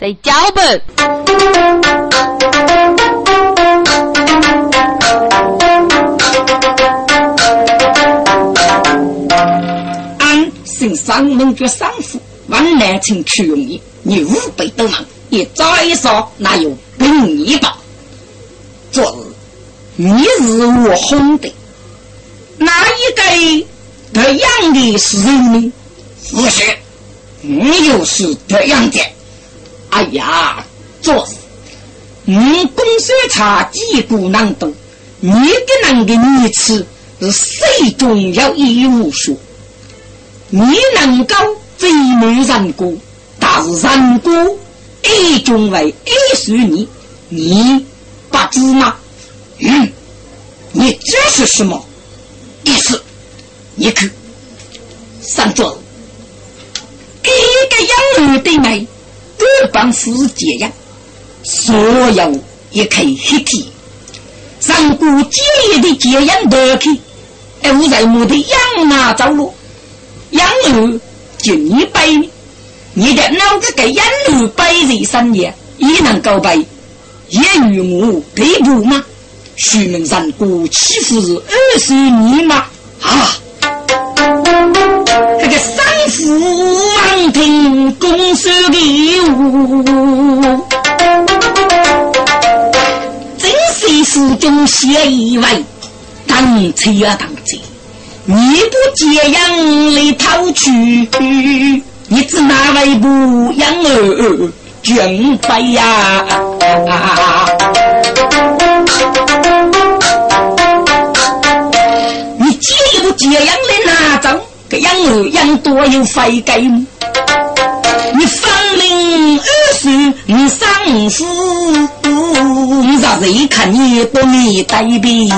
在脚本。俺姓上门绝丧夫，往南城去容易，你五百多忙，一早一少哪有本你吧？昨日你是我哄的，哪一个这样的是呢？不是，你又是这样的。哎呀，昨日你公孙茶几股难懂，你的那个女子是谁中有一无数？你能够最美人过，但是人过一种为一属你，你不知吗？嗯，你这是什么意思？你看，三桌给个养女的美，帮是这样，所有一口黑体，上过几年的这样得去，哎，我在我的养哪走路？养儿就你背，你的脑子给养儿背在身也，也能够背，也与我对不吗？徐明山过欺负是二十年吗？啊！父王听公孙的，真是书中写一位，当车啊当车。你不这样来讨取，你只哪位不养儿准备呀？你这一不这样，多有费给吗？你分明二十你丧夫，让谁看你不你呆逼？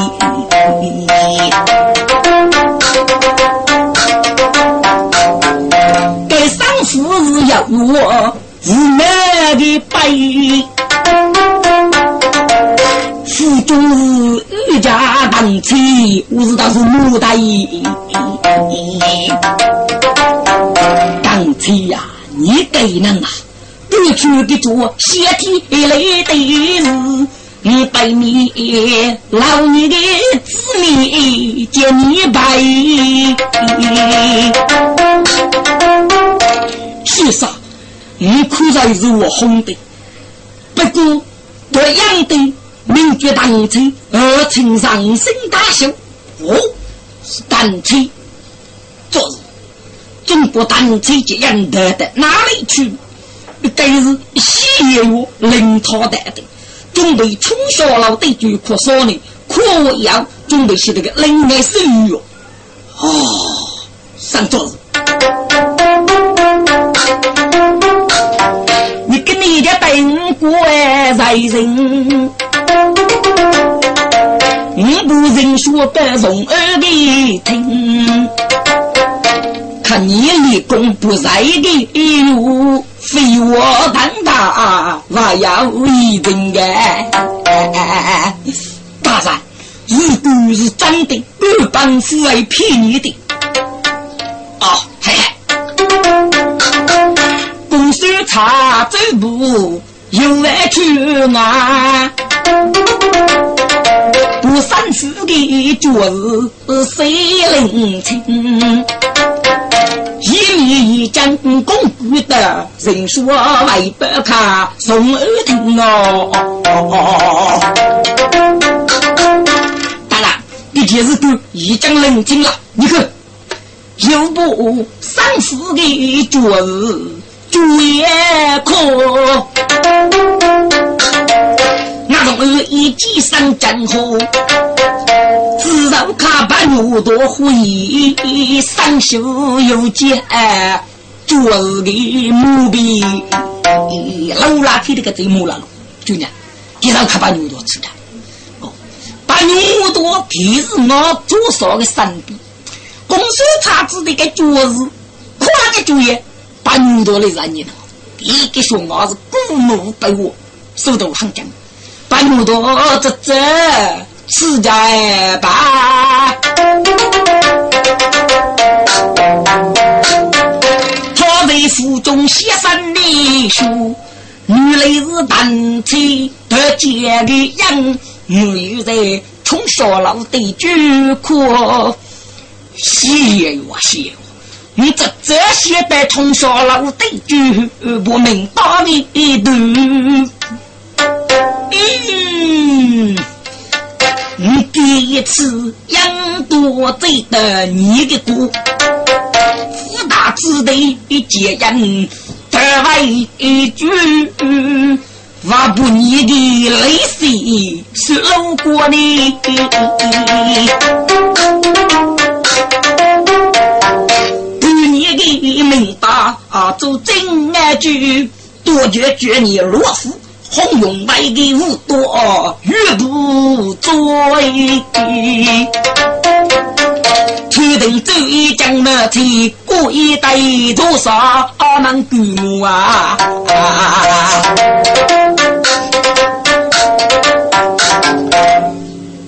该丧夫是要我无奈的背，府中是一家当妻，我是倒是牡丹你给人啊，过去的做写天来的事，你百年老你的子女接你拜。是啥？你苦在是我哄的，不过我养的名绝当妻，而请上身大秀，哦，是单妻，昨日。中国单车这样得的哪里去？该是西药领他带的，准备冲下老的就可说呢，可要准备些那个另外手药。哦，上桌子，你跟你的本国在人，我不认说的容儿的听。看你立功不在的路，非我担当，我要一定的。大人，如果是真的，二帮是来骗你的。哦，嘿嘿，公孙茶走步又来去啊，不三思的就是谁领情？一米一张公布的人说外边看送儿听哦。当然，你这是都已经冷静了。你看，又不三四个角子主也可，那种儿一计上战火。自然卡把牛多会，三手有剑，做日的木笔，老拉皮的个贼木了，就呢，第三卡把牛多吃的，哦，把牛多提是我左手的三笔，公孙叉子的个脚子，夸个主意，把牛多的让你了，一个熊娃子鼓怒被我，手都很僵，把牛多这这。世家吧，他为府中写三的书，原来是单妻得见的人，女在从小老的就哭，谢哟谢哟，你这这些的从小老的就不明大的度，嗯，你第一次养多贼的你的姑，福大之的接人得。为一句，我不你的泪水是路过的。对你的明白啊，做真爱句，多觉觉你落福，红用白的无多，越不追。决定走一江马蹄，过一代多少门古啊！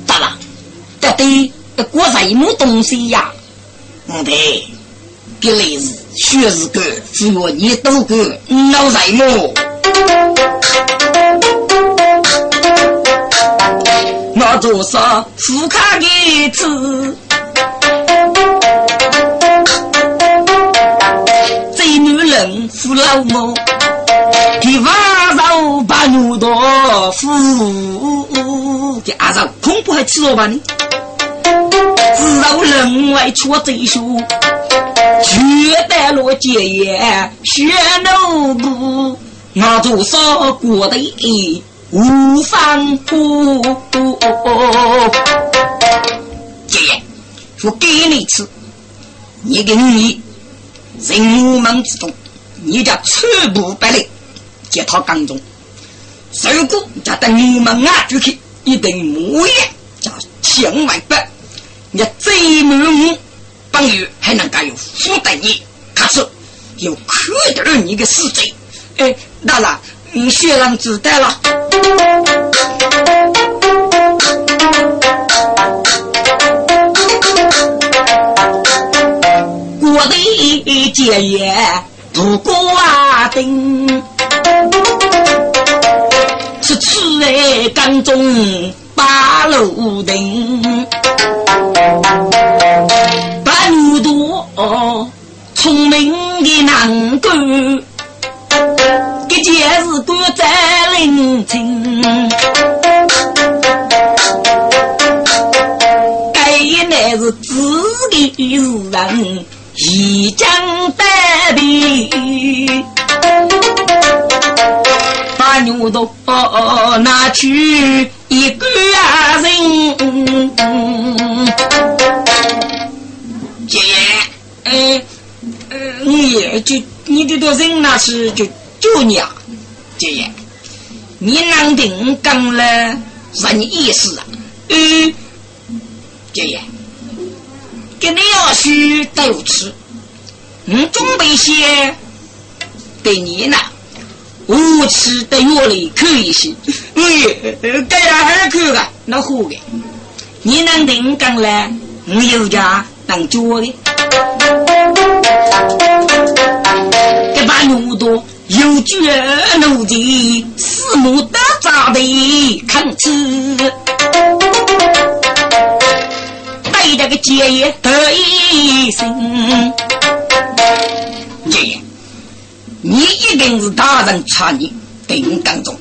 咋了？这得过什么东西呀？嗯对，这类是学是个，只要你都个脑什么？我就是富卡的子。父老母，替娃肉把牛多父给阿嫂恐怖还吃肉吧你？只有人外出贼书，绝代落结业学奴部，我做少过的无方过。爷爷，我给你吃，你给你人我们之中。你家全部百里接他缸中，如果家等你们啊就去一定木叶叫千万百，你最满半月还能够有负担你，可是有可得你的死罪。哎，大了，你学人知道了。中就就你啊，姐姐，你难定讲了啥意思啊？嗯，姐姐。给你要许豆吃，嗯，准备些给你呢。无吃的药里可以些，哎，这样还可以那好的，你能定讲嘞？我有家能做的，有卷奴的，四目的扎的看吃。这个姐爷得一生，姐爷，你一定是大人差你对你当中，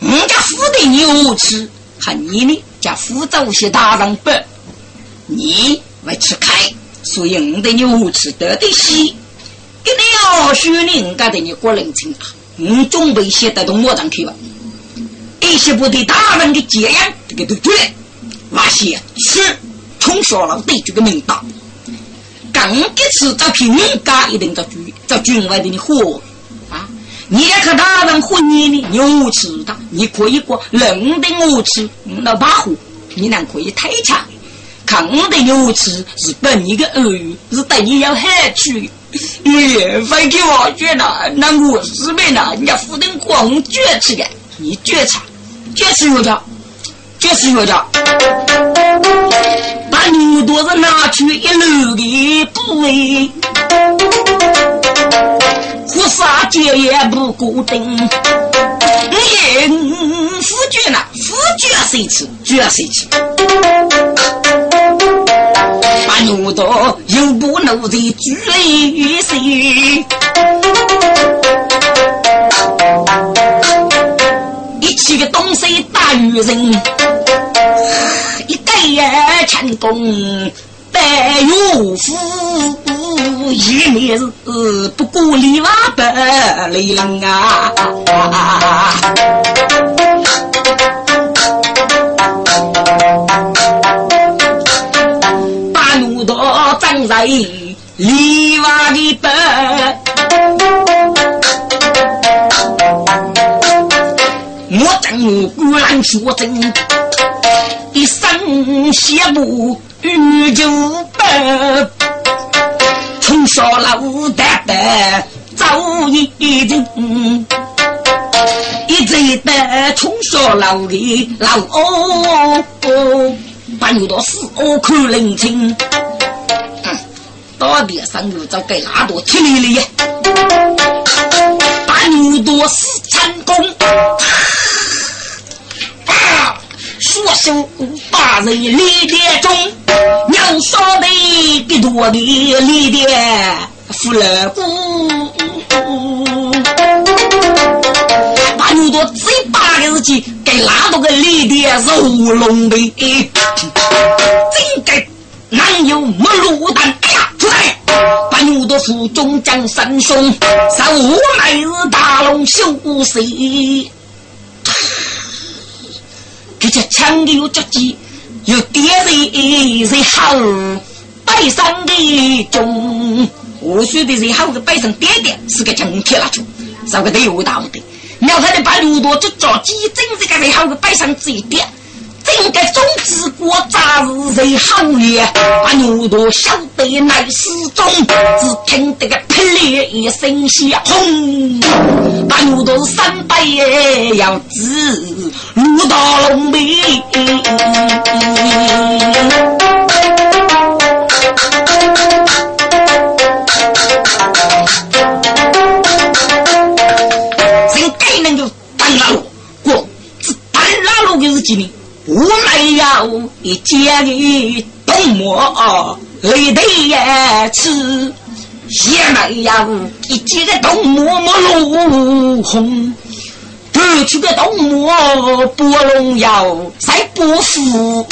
人家府的牛吃，还你呢家福州些大人不，你没吃开，所以我的牛吃得的稀，给你要许你人家的你过人情啊，你准备写得到我上去吧，一些不对大人的节样，这个都对，那些吃。从小了对这个名道，刚一次找平家一定找军找军外的你火啊！你也看他人婚姻呢，牛吃的，你可以过人的我吃那把火，你能可以太强。看我的牛吃是本你的儿语，是对你有害处。哎，非给我觉得那我是没呢，人家夫人光绝吃的，你绝吃，绝吃药家，绝吃药家。把牛肚子拿去一搂的部位，胡杀绝也不固定。你夫君呐，夫君谁吃，绝谁吃。把牛刀又不能在举一谁？一起个东西打渔人，一代成功。白岳父一面是不顾里瓦白雷人啊！里瓦的白，我正孤兰说真，一生谢幕。玉就白，从小老大伯走一阵，一直的从小老的老哦，把牛到死哦看人清，到底上路就给哪多体力了？把牛到死成功。啊说声八人立殿中，娘说的给多的立殿扶了姑，把牛多最大的事情给拉到个立殿肉龙的，真该哪有没路灯？哎呀，出来！把牛多府中将三兄，三五来日大龙修谁？这些枪有脚迹，有点人人好，背上的中，我说的人好个背上点点是个枪铁蜡烛，是个都有道的。苗他的把路多就着急，真是个人好个背上这一点。整个种子国咋是最好呀？把牛头晓得乃是中，只听得个霹雳一声响，轰！把牛多三百要子入到龙门。谁该能够当老过？是当老的是几年？我没有一件的冬末累得也吃，也没有一件的冬末没露红，得出个冬末不荣耀，谁不服？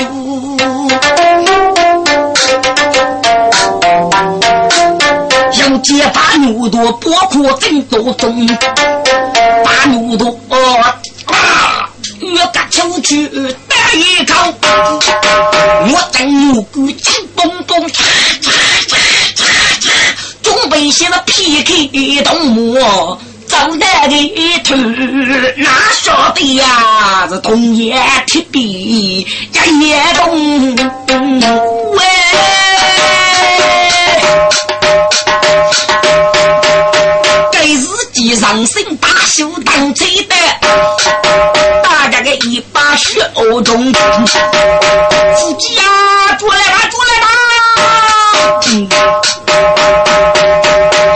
要借把牛多包括真多中，把牛多啊，越干出去。一口，我正有股气咚咚嚓嚓嚓嚓嚓，准备些了 PK 动物，走的的头哪晓得呀？是东野铁壁一夜动喂，给自己上身大袖当吹的。一把血欧中，自己呀，出来吧，出来吧！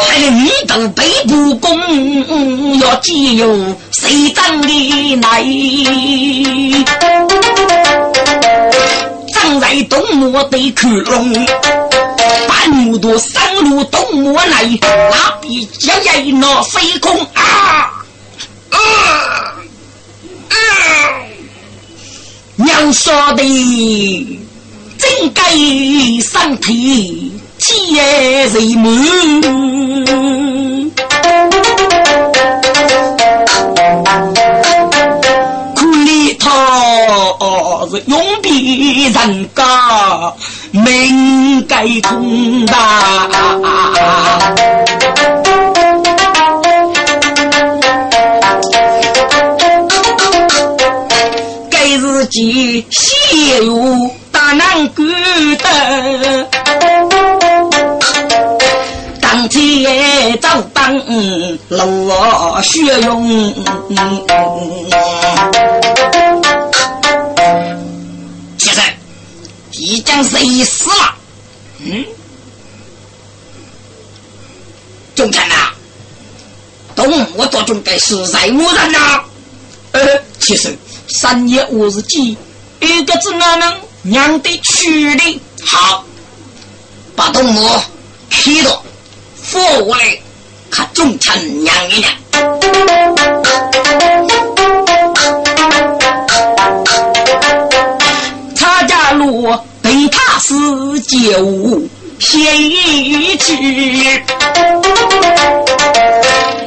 还有你等北部公，要记有谁长的来？长在东漠的克隆，半路多山路东漠来，那比较一那飞空啊！啊！娘说的真该身体体人满，苦里头是永比人家命该痛大。几血肉大难孤单，当天早当落血涌，其实即将谁死了？嗯，忠臣呐，东，我做准备是在无人呐。呃，其实三爷我是鸡，一个字哪能娘的去的？好，把东木劈了，扶过来，看忠臣娘一娘。他家路被他死就先一去，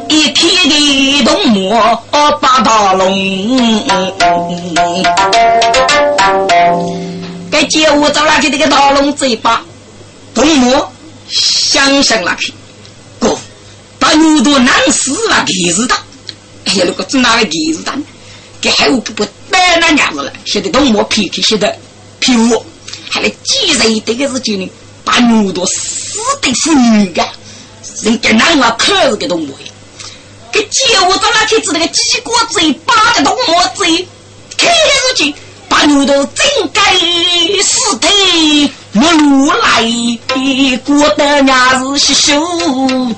一天的东木把大龙，该接我找那去那个大龙嘴巴，东木想想那去，哥。把牛多难死了，皮子大。哎呀，如果真拿个皮子大，给还有不不带那样子了。现在动我皮皮现在皮我，还来几人这个事情呢？把牛多死的是女的，人家男娃可是个动物。给接我到那去子那个鸡瓜嘴巴的动物嘴，开出去。把牛头真该死的，我路来过得娘是手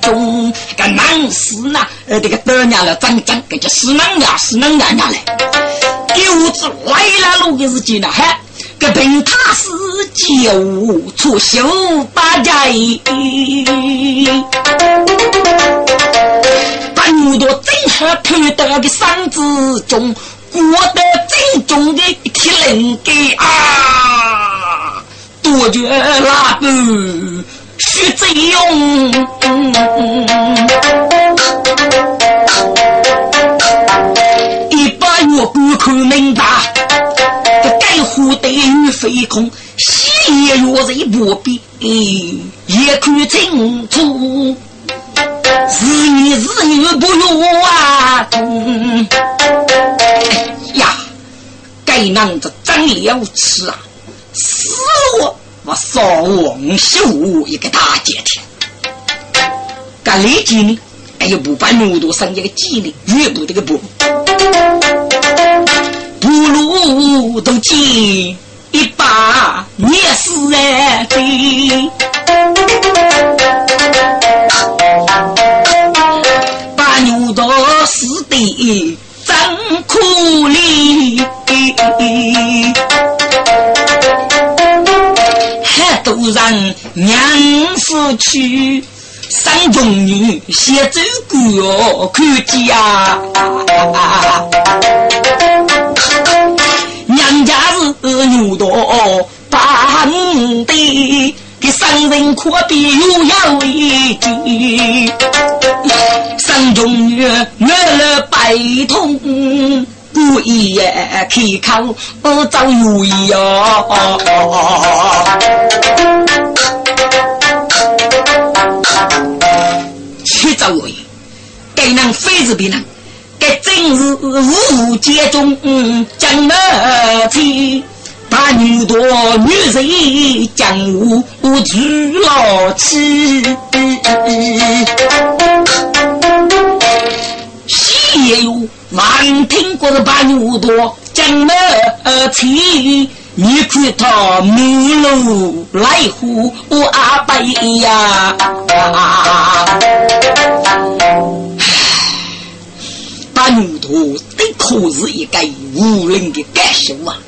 中个男死呐，呃，这个得娘了真真，这叫死男娘死男娘娘嘞。狗子来了路的是几呢？哈，个凭他是救出修大家，推到个山之中。我的正宗的铁灵根啊，杜绝那个徐贼用，一把月光看明白，这该活的女飞空，喜也若在不必，也看清楚，是你是女不用啊。呀该囊子长了齿啊！死我！我扫王秀一个大姐天！干立即呢？哎呀，不把牛多生一个鸡呢？越不这个不，不如都鸡一把捏死哎！把牛多死的。苦里，还都让娘死去，三中女先走过看家。娘家是牛多把的。给商人可比又要一句，上中月我了百通，故意开口找如意哟。七十位，该能非是别人，该真是无间中将那天。把女多女人江湖娶老妻，西也有万听过的把女多江儿妻，你看他母路来护阿伯呀，把女多的可是一个无人的感受啊！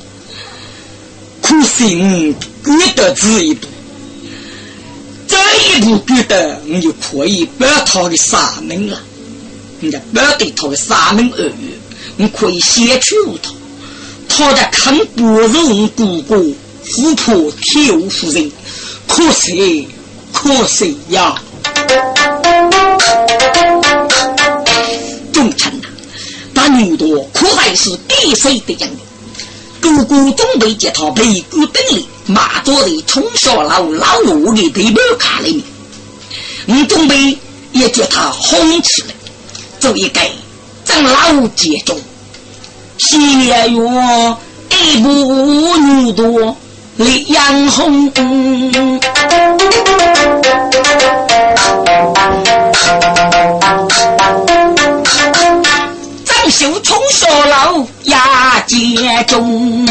苦心割得这一步，这一步割得，你就可以不要他的杀门了。你家不要对他的杀门而语，你可以先去他。他在看不容姑姑富婆挑夫人，可惜可惜呀！忠臣呐，那女的可还是给谁的样子？姑姑准备接他屁股等里，马坐在冲下老老五的背包卡里面。你准备也叫他哄起来，做一个长老接中。谢月一步女多两红。就从说老也街中，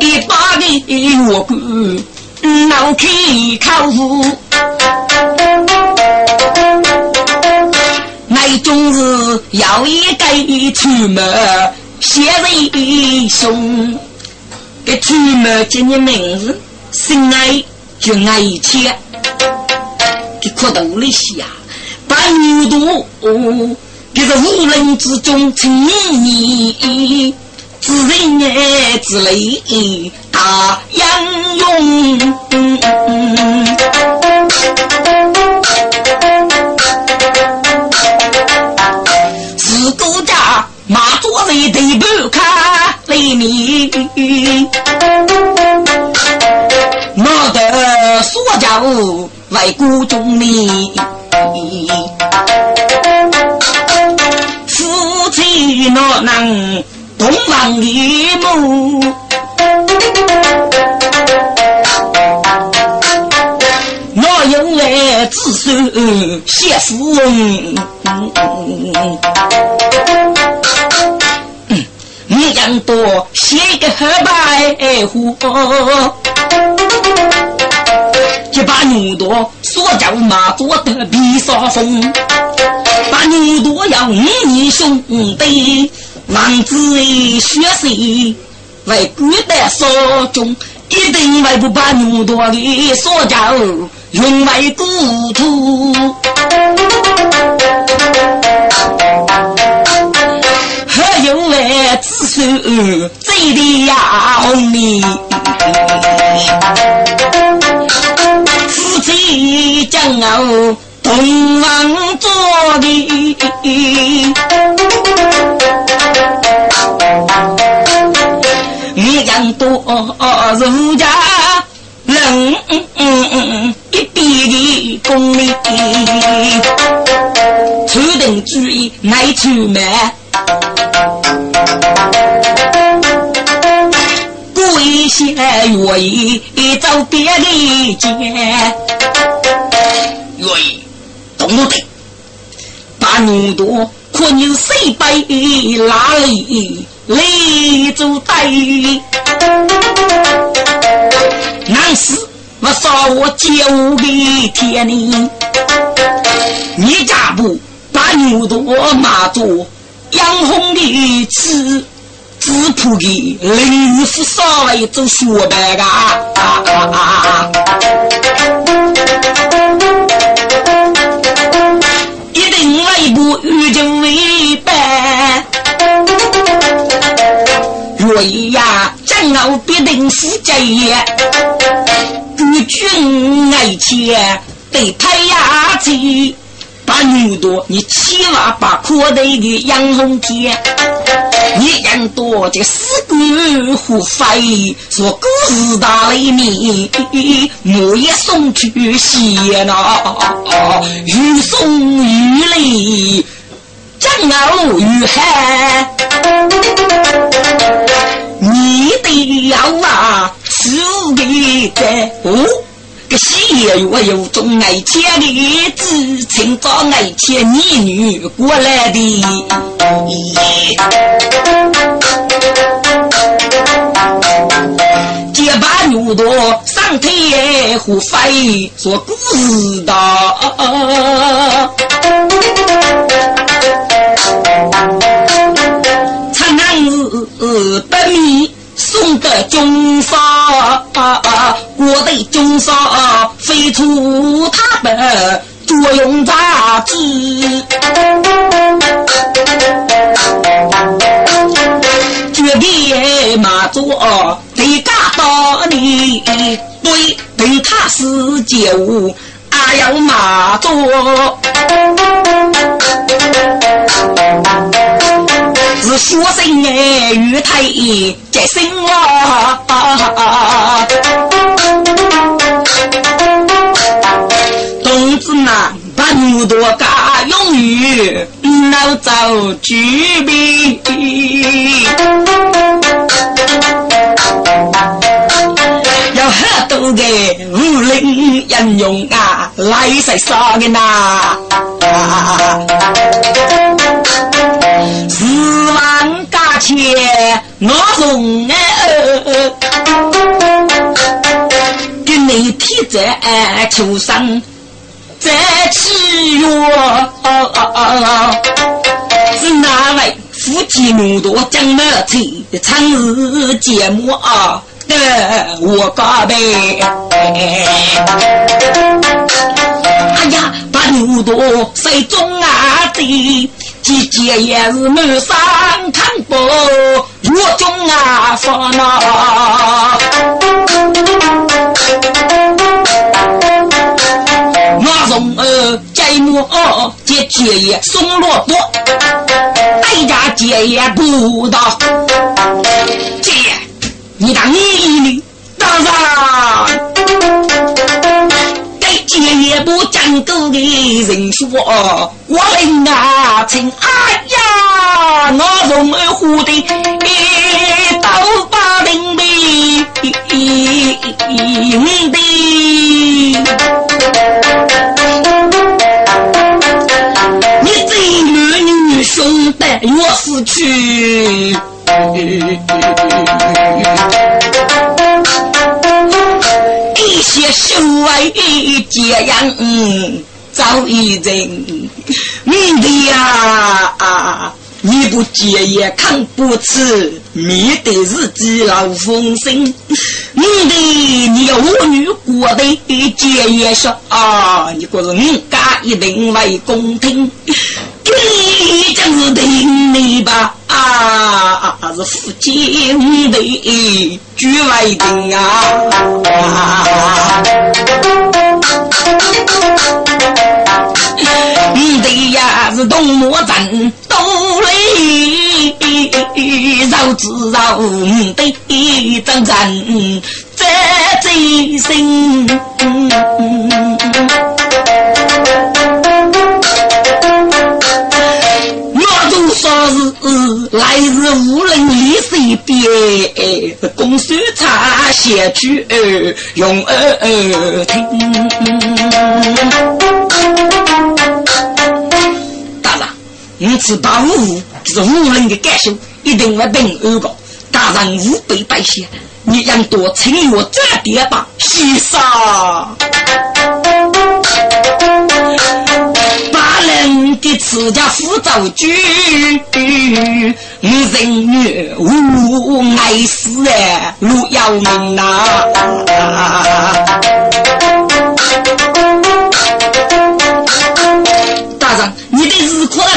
一把你我棍脑壳靠户，那种是要一根出门写人胸，给出门叫你名字，心爱就爱切，给哭到里去、啊。牛肚，给是无人之中请你。自人爱自泪大洋涌，自古家马做人对不看泪面，我的所教为国忠民，夫妻哪能？东望一目，我用来子孙写富翁。你养多写个黑白虎，就把牛多所叫马做的比沙风，把牛多要五年兄弟。王子学习为古代所中，一定为不把牛多的所教用为故土，还有为子孙最的呀红米，夫妻将要同房做的。你养多儒家人一边的功力，出定主意爱出门，过一些愿意走别的街，愿意懂得，把牛多可你谁背哪里？来做对，那是我杀我九个天呢。你家不把牛多马做养红的吃，只铺的林府稍微做学白个。定来不与就为伴。若一呀，战后必定是这样。孤军爱妾得太压气，把牛多你千万把阔得的杨红天，你人多这死鬼胡飞，说故事大雷鸣，木叶送去谢那，雨送雨雷。战后遇害，你的要啊，是的在哦。个喜悦我有种爱钱的子，请找爱钱女女过来的。结巴牛多上天虎飞，说故事的。长安子百米送得中沙，我的中沙飞出他的作用杂志，绝别马座得嘎到你，对对他是酒物。还要马座，学生哎，玉台接生啊！同志们，把牛多加用于老早举杯。很多个武林英雄啊，来在上的呐，十万价钱我送哎，给你贴在秋上，在七月，是夫妻怒多讲了气，长日节目啊，得我告白。哎呀，把牛多谁中啊子，姐姐也是满山看不我中啊烦恼。我从儿摘木接姐爷送萝卜，代家姐爷不到。你当你哩，当然。给姐爷不讲够的人说，我领啊亲，哎呀，我从儿呼的刀把领的。你这女女兄弟，我死去。一些手外这样早已人，你的呀。你不戒也看不吃，面对日子老风声。你的你儿女过得戒也说啊，你可是人家一定为公听，你就是听你吧啊，是夫妻的局外人啊。你的呀是东莫镇东里，绕子绕的张人在最心。来日无人离身边，公孙茶写句用耳听。你此把五是无人的感受，一定会被恶搞。大人五百百谢，你让多请我这点吧，先生。人的自家辅造句，人女无爱死哎，路要命呐。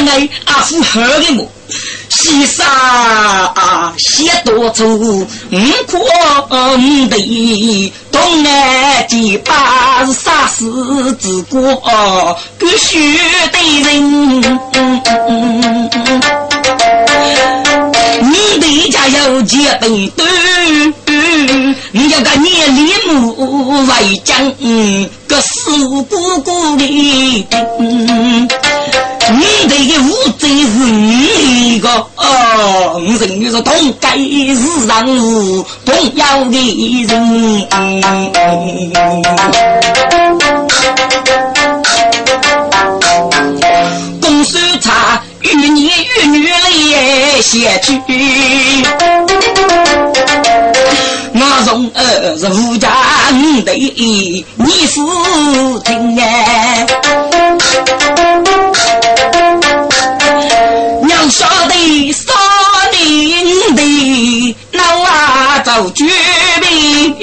哎，阿父喝的么？西沙啊，西多走，五苦五的，东南几把是杀死之国，必须得人。你的家有几本多？你要个年里母为将，个死姑姑的。你这个无罪是你个哦，人女是同该是上无同样的人。公孙茶与你与女来写句，我从儿是无家的你父亲哎。绝命，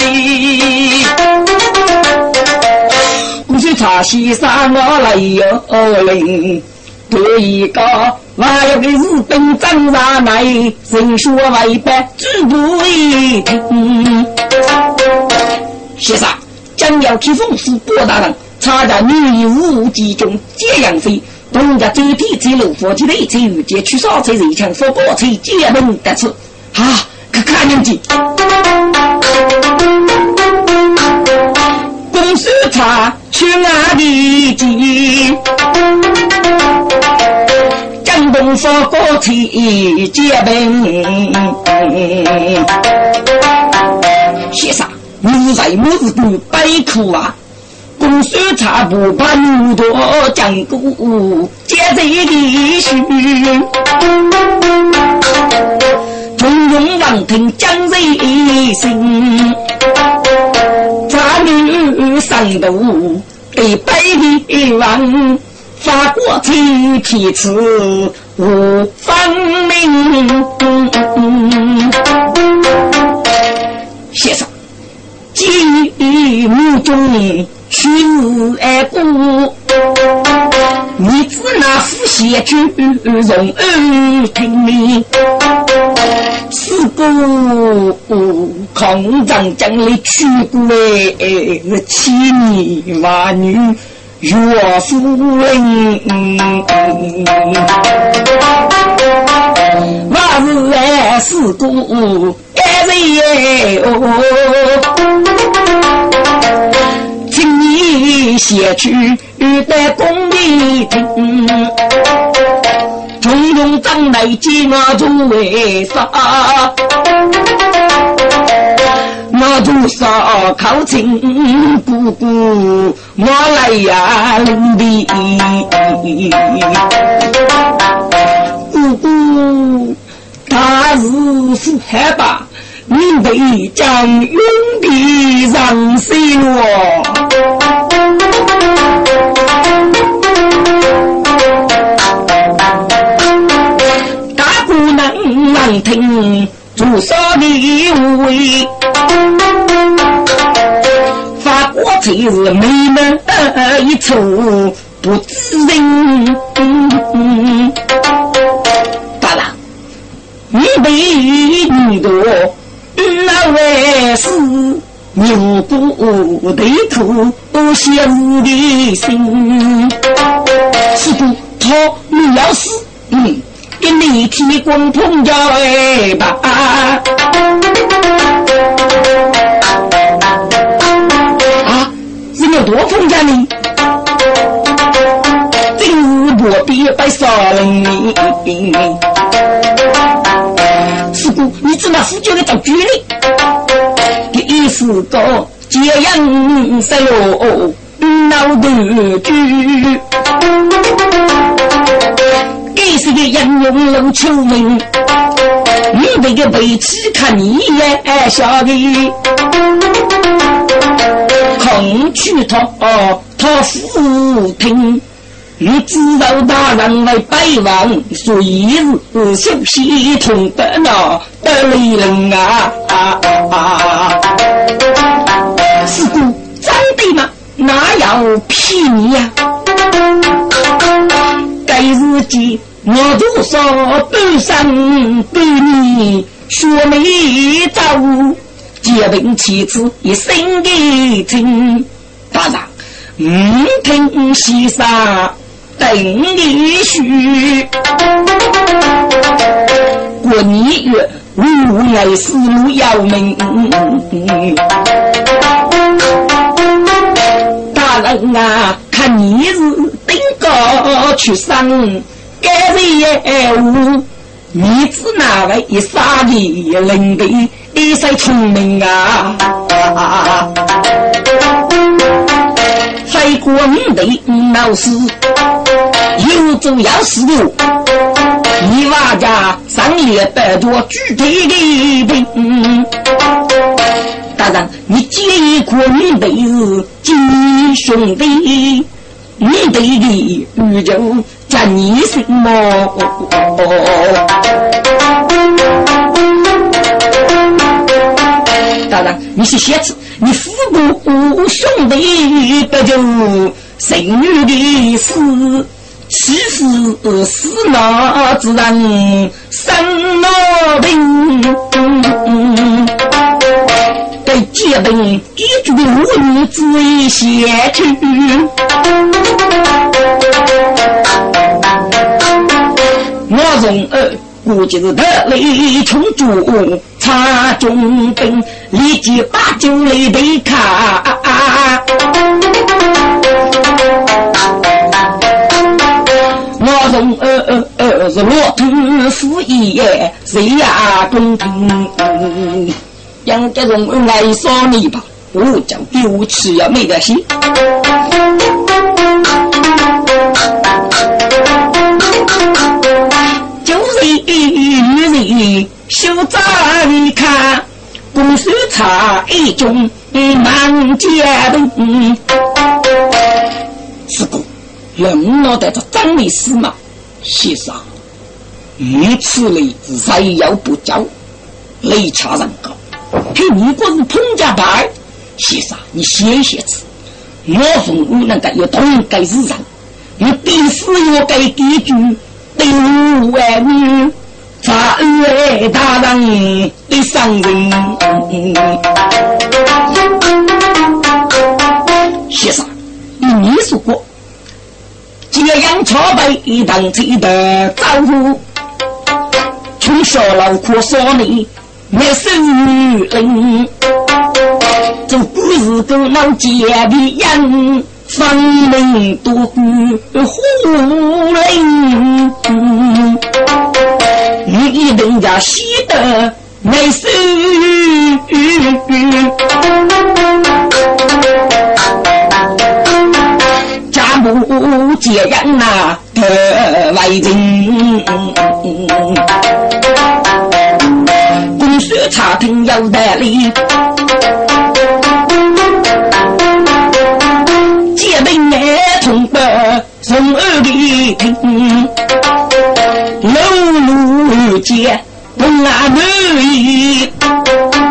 不是茶席上我来有灵，对一个还有个日本张大奶，人。说为白只不一。先生将要去奉祀郭大人，差在女武集中接杨妃。东家周天走路，夫妻内车遇见去烧车人。枪，说宝车结门得出，啊，看年纪。公司茶去哪里进？江东说宝车结门。先生，你在么子都白苦啊？公孙茶不怕路多讲故，接这里须。从容让听讲人心，茶女上路，被百里王，法国我听皮子无分明。先生，基于目中去日爱过，你只那副写句容儿听命。是故空长将来去过哎，千年万女岳夫人，我是来是故爱人哦。请你写去在宫里听，从中长来见我做为啥？我做啥靠亲姑姑，我来呀领的。姑姑，他是是害怕。你得将永的让谁我？听朱砂的味，法国才是美门一处不知人。大郎，你被你多。那位是牛不对头写我的心，是不？他你要是，你提供碰着哎吧？啊，是有多碰着你？真是不必白杀人。你只那夫君的找距离，第一是个这样色哟，脑头剧，给是个人用露秋名，你那个背起看你也晓得，空去他他夫听。你知道大人为百万，所以是休息同得那得利人啊！是故真的吗？哪有骗你呀？该日记我多少半生半年学没走，结婚妻子一生的情，大人唔听先生。等你许，过年月无来思路要命。大人啊，看你是顶高去生，该是业务，你只那位一傻的人的，一生聪明啊。非过你的闹事。有重要事务，你娃家上夜拜托具体的兵。大人，你介意过你辈是亲兄弟，你辈的宇宙叫你什么？大人，你是写字，你父母兄弟不就生女的事？其实是那自然生老病，对结婚一句无语只为写去。我从儿估计是得雷冲主插中兵，立即把酒来对卡。从二二二是骆驼夫一谁呀公平？杨家荣爱上你吧，我叫丢弃呀没得心。你修长看，公孙差一种满街的。是故。人脑袋着张律师嘛，先生，你此类谁要不交，雷恰人高，给你果是彭家大先生，你写写字，我奉我那个要同该是人，你必须要给几句对外女。法院大人的伤人，先生，你说过，这样朝北当起的招呼，从小劳苦少年没收人，这不是个老奸的人。方能渡虎林，你等家喜得没收。家母接人呐得外人，公司差评要得哩。从北从二里听，路路见东南雨，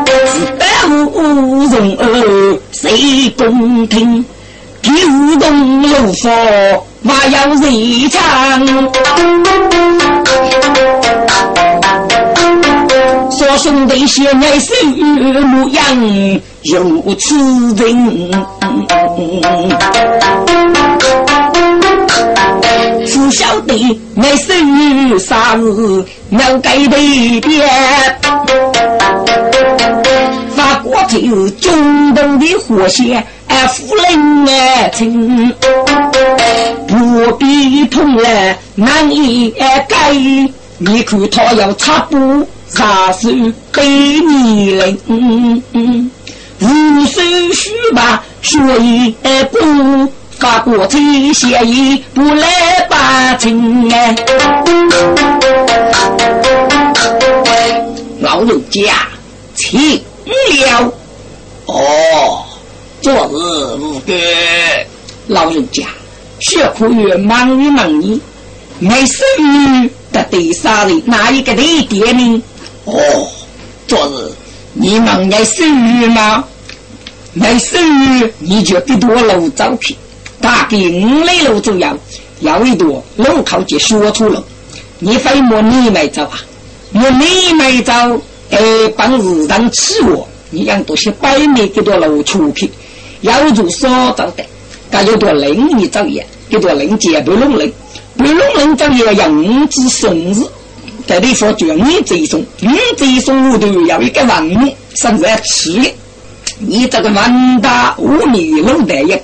自白无从二谁共听？九洞路佛还要谁唱？说兄弟先爱手模样如此人。不晓得那是啥子要改的变，法国就中东的火线，哎，夫人哎，亲，不必痛了，难以改。你看他要擦布，擦手给你嘞，无手续吧，所以不。法国才协议不来把情哎，老人家请了。哦，昨日无干，老人家血苦月忙于忙你，没生育的第三人哪一个的爹呢？哦，昨日你忙爱生育吗？没生育你就得多老照片。大概五里路左右，有一段路口就说出了。你非摸你没走啊？摸你没走，哎，帮日常吃我。你养多些百米给多路出去，有住所走的，该有多零你走也，给多零接不弄零，不弄零走也要五子送日。在地方就你这送，你这送我都要一个人甚至要吃的。你这个万大五米路的一个。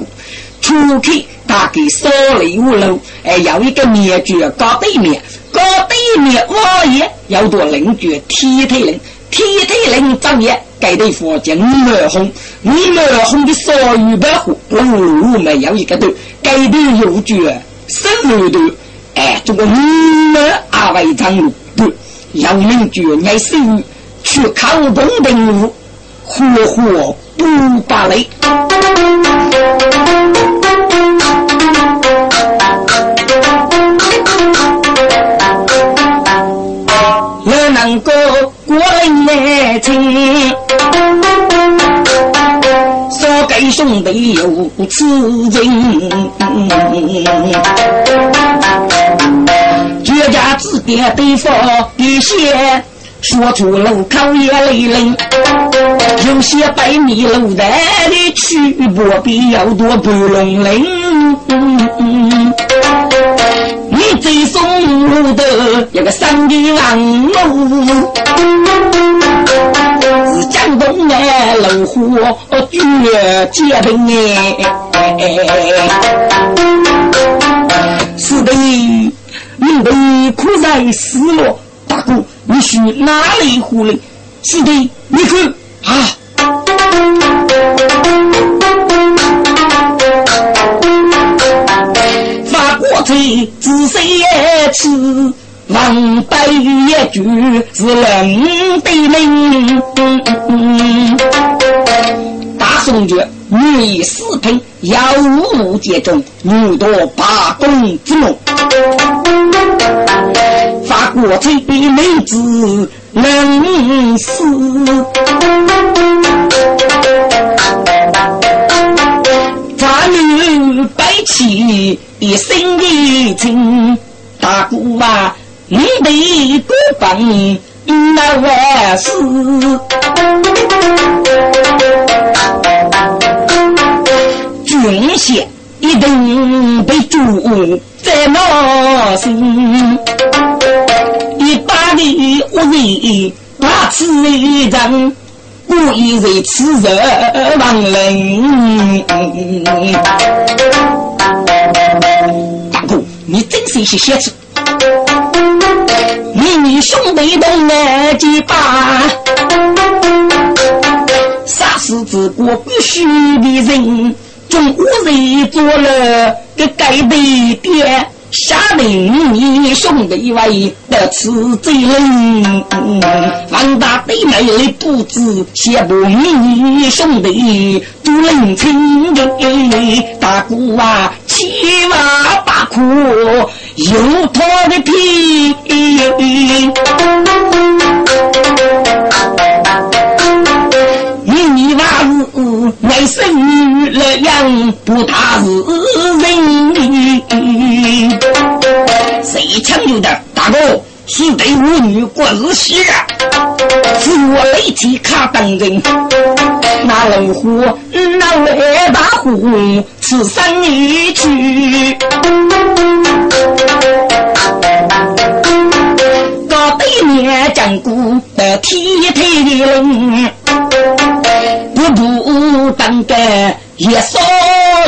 出去大概少里五路，哎，有一个面具高对面，高对面我也有多邻居铁腿人，铁腿人走也给对方叫五毛红，五毛红的少于百户，路路没有一个多，给对有句十路多，哎，这个五毛二为长路，不，有邻居爱手去靠东平路，活活不把雷。能够过来亲，说给兄弟有此情。绝家之别对方一些，说出路口也泪人。有些百米路带的去，不必要多不容人。你最送我的一个三的郎路，是江东的老虎绝结冰哎，是的，你的苦在失落，大哥，你去哪里回来？是的，你看醉自谁也吃，王白一句是人的命。大宋军女以私品，妖物皆中，女多八公之梦。法国最美子能死，法女白起一生得多帮那万事。军衔一定被诛在那心，一把的恶人把此人故意为此人亡人。大哥，你真是一些写词，你兄弟同来几把。杀死自国必须的人。中国人做了个改背点，下令你兄弟为得此罪人，王大对面的布置，写不你兄弟都能听的，大姑啊，七娃八苦有他的皮。你娃子外甥女来养，不打是人。谁抢有的大哥是对我女过日戏啊？是我雷提卡等人，那老虎那外大虎，此生一去。高对面讲古的铁腿的人。不不当个一扫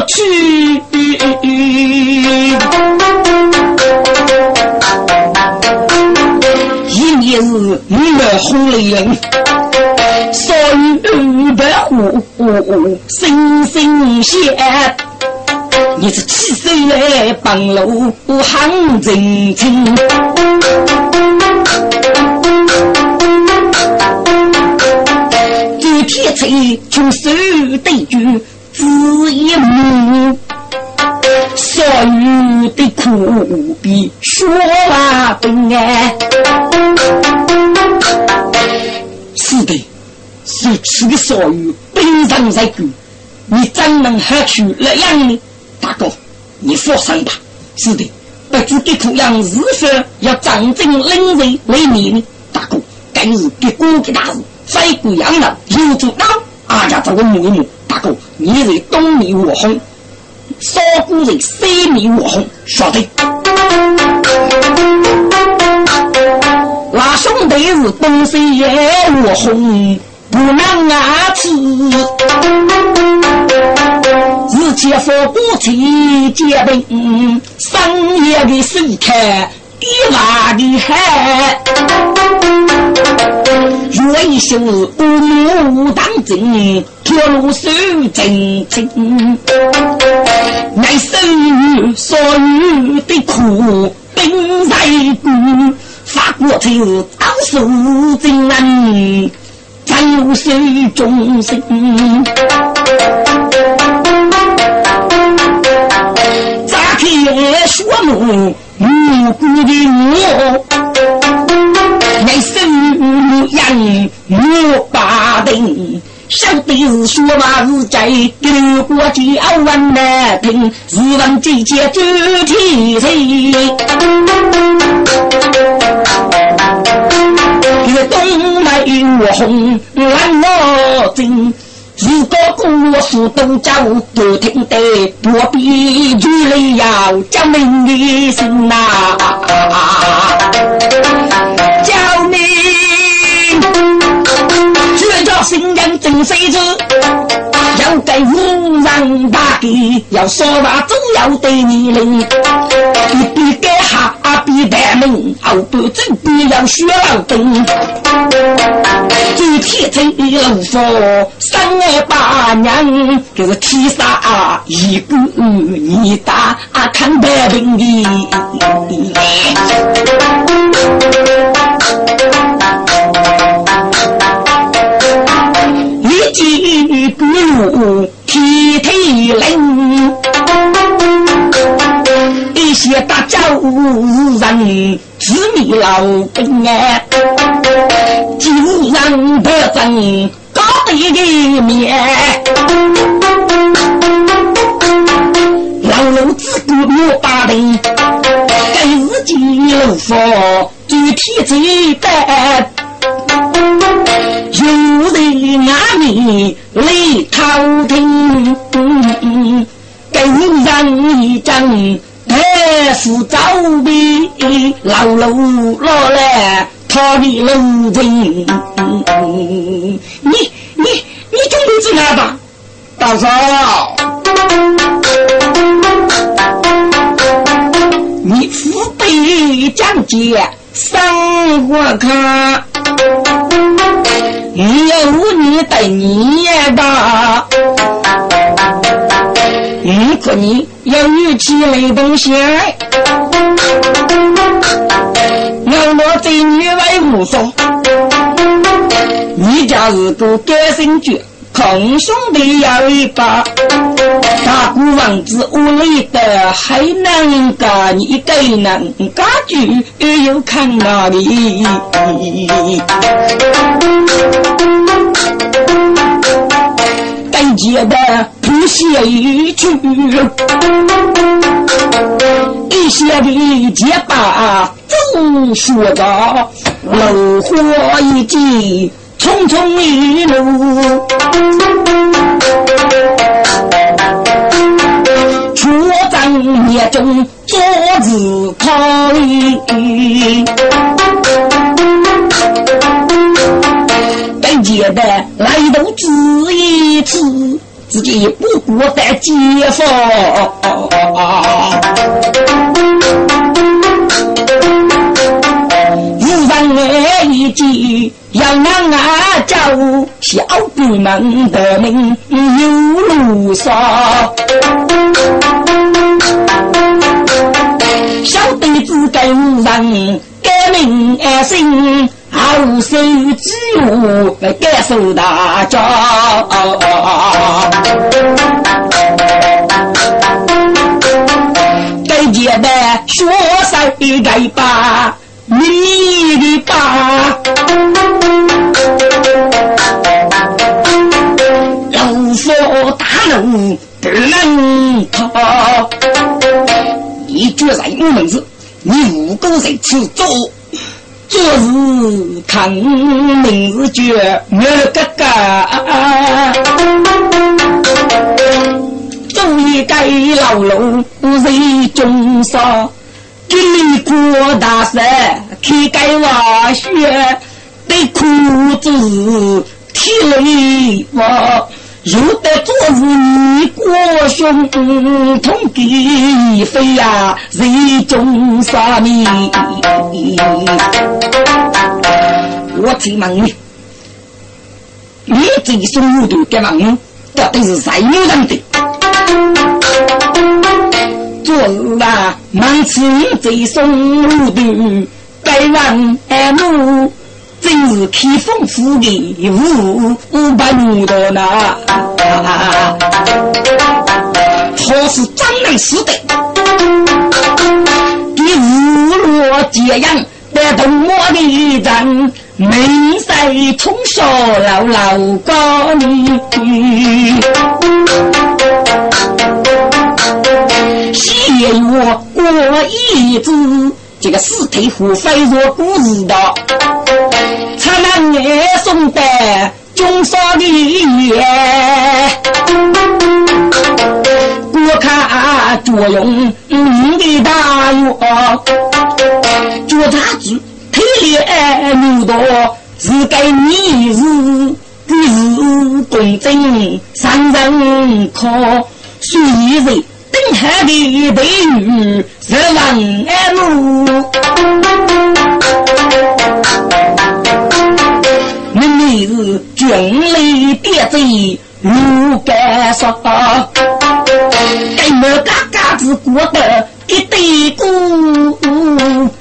去，一年是女儿红泪人，少女白虎心心险，你是七岁来帮路喊真情。铁锤从手对住只一目，少女的。苦比说话笨哎。是的，如此的。少女悲伤在骨，你怎能喝出那样呢？大哥，你放心吧。是的，不知的。苦样是否要长正领人为你呢？大哥，今日给哥给大事。在贵阳了，有主刀，阿家找个母一母，大哥，你在东面我红，少姑在西面我红，晓得？那兄弟是东西也我红，不能啊吃。日前佛过去结冰，深夜的水开。一瓦的海，若一袖乌木当真，脱露手真真。爱生所有的苦，本在骨，发过去当受真难，再露水众生。乍看说目。无辜的我，在丢过叫万难听，是问姐姐周天谁？这东北我红蓝我金。如果故事都叫不听得，不必举泪要叫命的心呐！救命！这叫新人真谁知？要给无人打的，要说话总要对你灵。你别给哈比大名，后不走必要血老灯。今天真路佛三二八娘，就是天杀一个你打看白病的。天提冷，一些大叫无人，执迷老根啊，就让不争高低的面，老路自古莫把人，跟自己路说，具体最得。有人拿你来偷听，给人一张大富照片，老老来他的路人。你你你中不知道吧？大嫂，你父辈讲解生活看。你有你的你吧，如果你要语气雷动些，我我对女为无说，你家是个感性绝。空兄弟要一把，大姑王子屋里的还能干，你个能干句又看哪里？该接的不写一句，一些的结巴总说着，漏火一记。匆匆一路，中做自考。本届的来都只一次，自己不过在解放。无人来一句。要俺啊叫小鬼们的命有路上，弟子跟人改名安姓，后手之物来感受大家。该接的说谁该把？你的爸，老佛大怒不能逃。你居然有门子，你武功在此做，做事看明日绝没个个。终于该老龙为中杀。给你过大山，开盖挖穴，得苦子体累我，又得做日你过胸痛给飞呀，人中杀你。我请问你，你这一生的干嘛？到底是谁人的？做日啊，满此最松的，该让爱慕，真是开封府的五五百亩多呢。他是张门死的，给日落揭阳的东我的人，门塞冲烧牢牢高你。谢我过一子，这个死腿虎非若故事道，才能也送的中少的爷，我看作用你的大药，脚踏子腿力牛多，是该你是你是公正上人可随人。登海的美女是王安禄，是军里点贼如干沙，跟我嘎嘎子过得一堆骨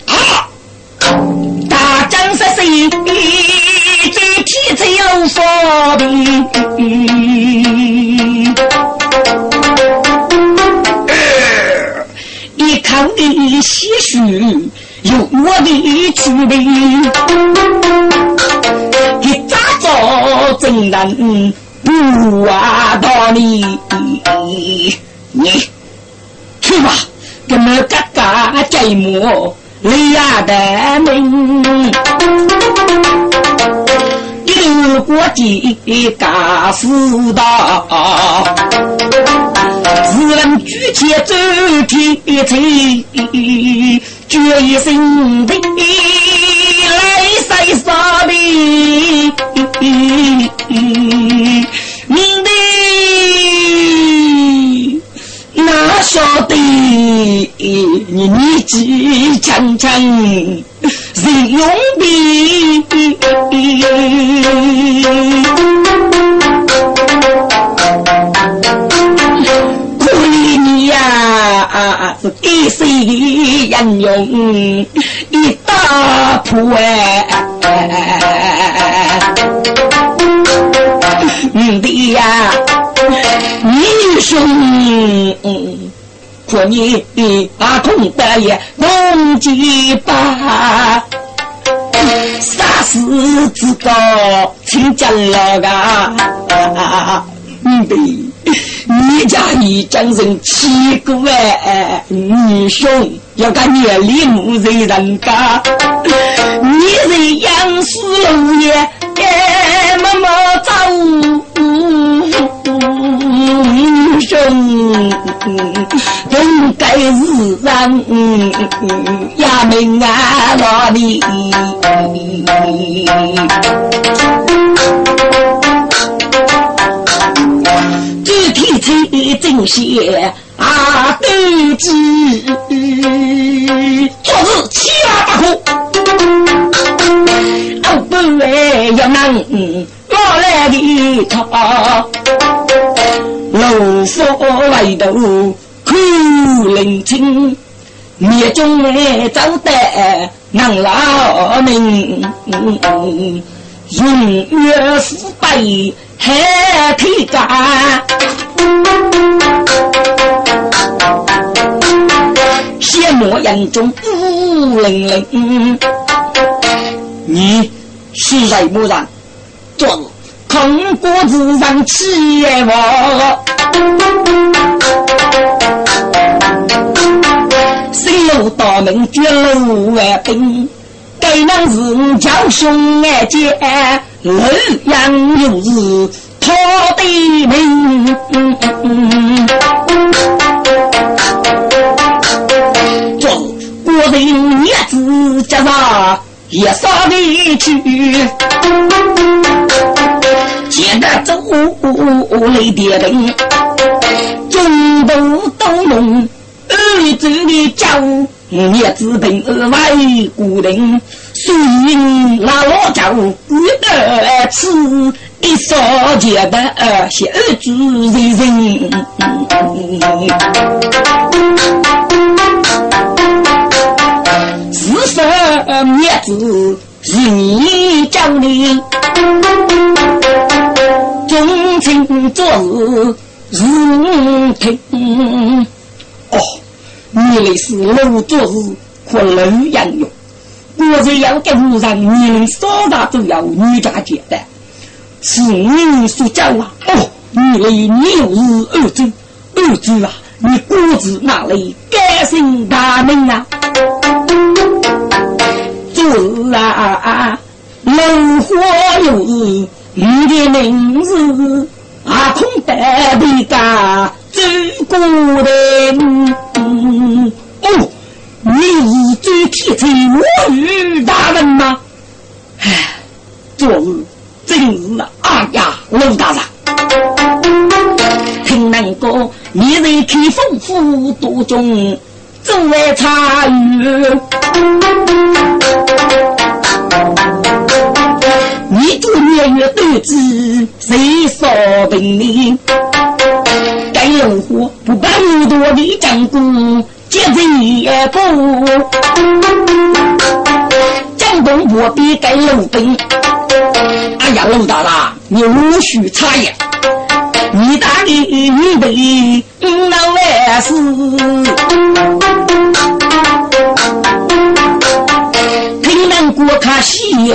啊！大将是谁？这天才有说的。看你些许有我的去备，一早早真人不啊道理，你去吧，跟那嘎嘎寂寞累呀的命。一国的家事大，自人举起走天才，决一生的来塞啥的，明的哪晓得你几强强。人用兵，可怜你呀，是给谁人用一大铺哎，兄。说你阿公大爷弄几把，杀死之高请见了个，嗯对，你家一将人七个哎，你兄要干年里木人人家，你是杨氏老爷，哎，么么走。英雄，本该是让衙门啊老的，具体才正些啊斗志，做事七拉八苦，哦不为要难我来的他。老夫为头苦伶仃，灭中走得能老命，永远腐败还天家，血魔眼中乌灵灵，你是在不然？做。空谷子上起我，新路大门绝路外兵，该能是我叫兄爱姐，楼阳又是他的雷点灯，中部都弄二州的家务，叶子平二外固定，所以那老家务遇得吃一烧钱的小主人，是说叶子是你教的。做事如听。哦，你那是老做事和老样用，果然要给路上你们少大都要女家简单，是你所教啊！哦，你那你又是二舅，二舅啊，你果子哪里改姓大名啊？做事啊，老火又是。你的名字阿空得的家周国人，哦，你是最天才我与大人吗？唉，昨日真是啊呀，陆大人，听人说你在开封府都中正在参与。你做年月斗智，谁少本领？该龙虎不把你多的讲过，接着也不。江东不比该龙兵。哎呀，陆大大，你无需插言。你大的你的那万事。月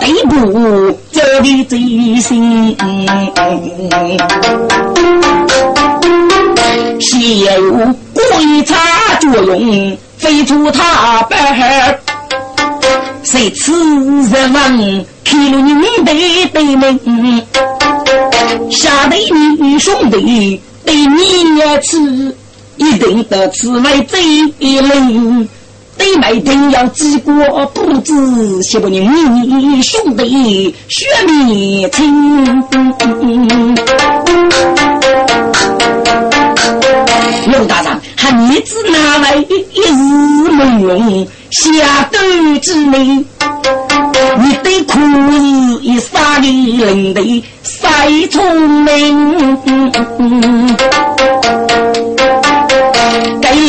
对不走的最心。先有鬼差作用，飞出他本谁此人问，开了你的对门，下对你兄弟对你也吃，一定得此为最灵。对麦定要记过不知，希望你兄弟血面亲。刘大人，喊儿子拿来一日朦胧，下斗之内，你对苦日一杀的领队赛聪明。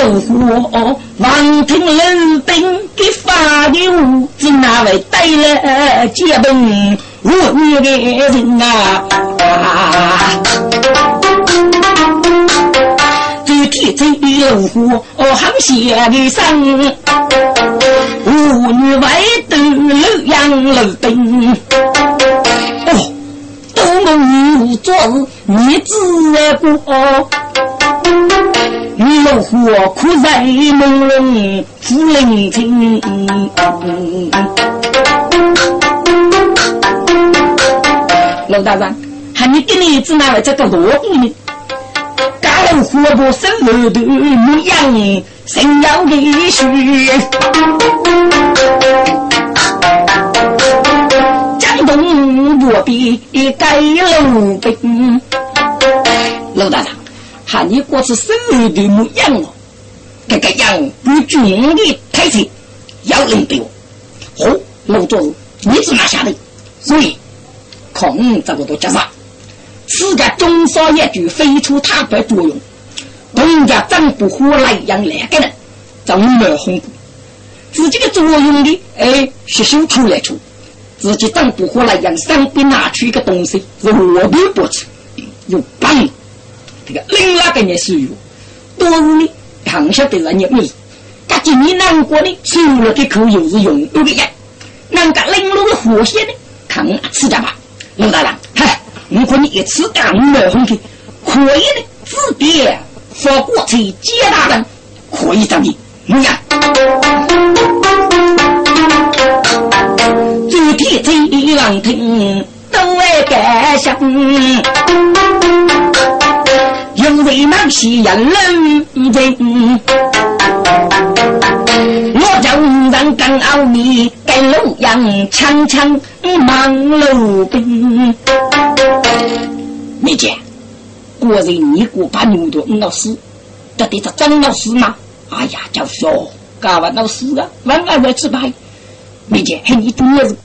该有火，王庭冷兵给发的物，只那位带了结本我女的人啊。一阵龙虎哦，喊响的声，妇女围斗楼阳楼灯。哦，多梦昨日你知过，龙虎苦在朦胧不灵清。老大人，喊你给你子拿来这个罗呢？活不生儿的模样，神要的许。江东不必盖楼兵。老大人，喊你过是生儿的模样哦。这个样不军的开车要领对哦。好，老总，你是哪下的？所以，空这个都加上，此个中少爷就飞出他的作用。人家张不火来养两个人，张没红，自己的作用的哎是修出来出，自己张不火来养上边拿出一个东西是我都不吃，有棒，这个另那个也是有，多日的扛下的人也没，他今年难过的收了这口又是用有的呀，那个领路的火线呢，扛吃着吧，老大人，嗨，如果你一次干没红的，可以的，自便。说过去接大人可以等你，模样。主题最浪听都爱感想，因为那些人人，我叫人更奥秘，跟龙阳强强忙路兵，你姐。果然，你果把牛头老师，这得是张老师吗？哎呀，叫小，干完老师啊，万万要吃白，没见，你做么子？